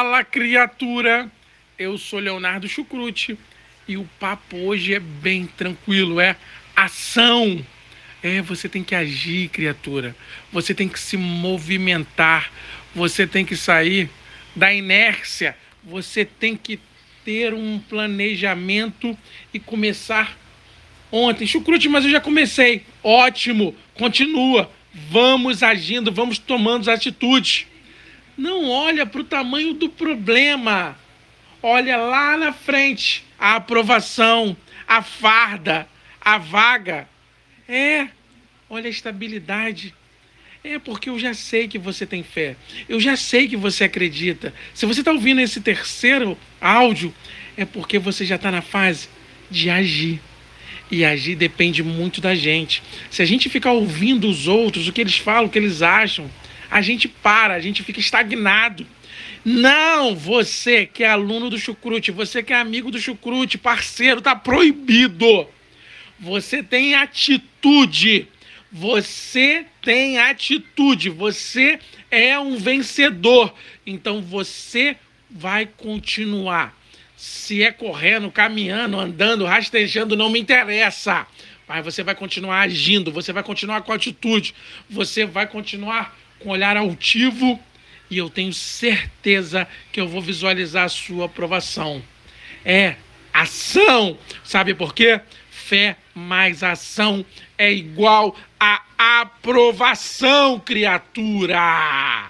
Fala, criatura! Eu sou Leonardo Chucrute e o papo hoje é bem tranquilo, é ação. É, você tem que agir, criatura. Você tem que se movimentar. Você tem que sair da inércia. Você tem que ter um planejamento e começar ontem. Chucrute, mas eu já comecei. Ótimo, continua. Vamos agindo, vamos tomando atitudes. Não olha para o tamanho do problema. Olha lá na frente a aprovação, a farda, a vaga. É, olha a estabilidade. É porque eu já sei que você tem fé. Eu já sei que você acredita. Se você está ouvindo esse terceiro áudio, é porque você já está na fase de agir. E agir depende muito da gente. Se a gente ficar ouvindo os outros, o que eles falam, o que eles acham, a gente para, a gente fica estagnado. Não, você que é aluno do Chucrute, você que é amigo do Chucrute, parceiro, tá proibido. Você tem atitude. Você tem atitude. Você é um vencedor. Então você vai continuar. Se é correndo, caminhando, andando, rastejando, não me interessa. Mas você vai continuar agindo, você vai continuar com atitude, você vai continuar com olhar altivo e eu tenho certeza que eu vou visualizar a sua aprovação. É ação. Sabe por quê? Fé mais ação é igual a aprovação, criatura.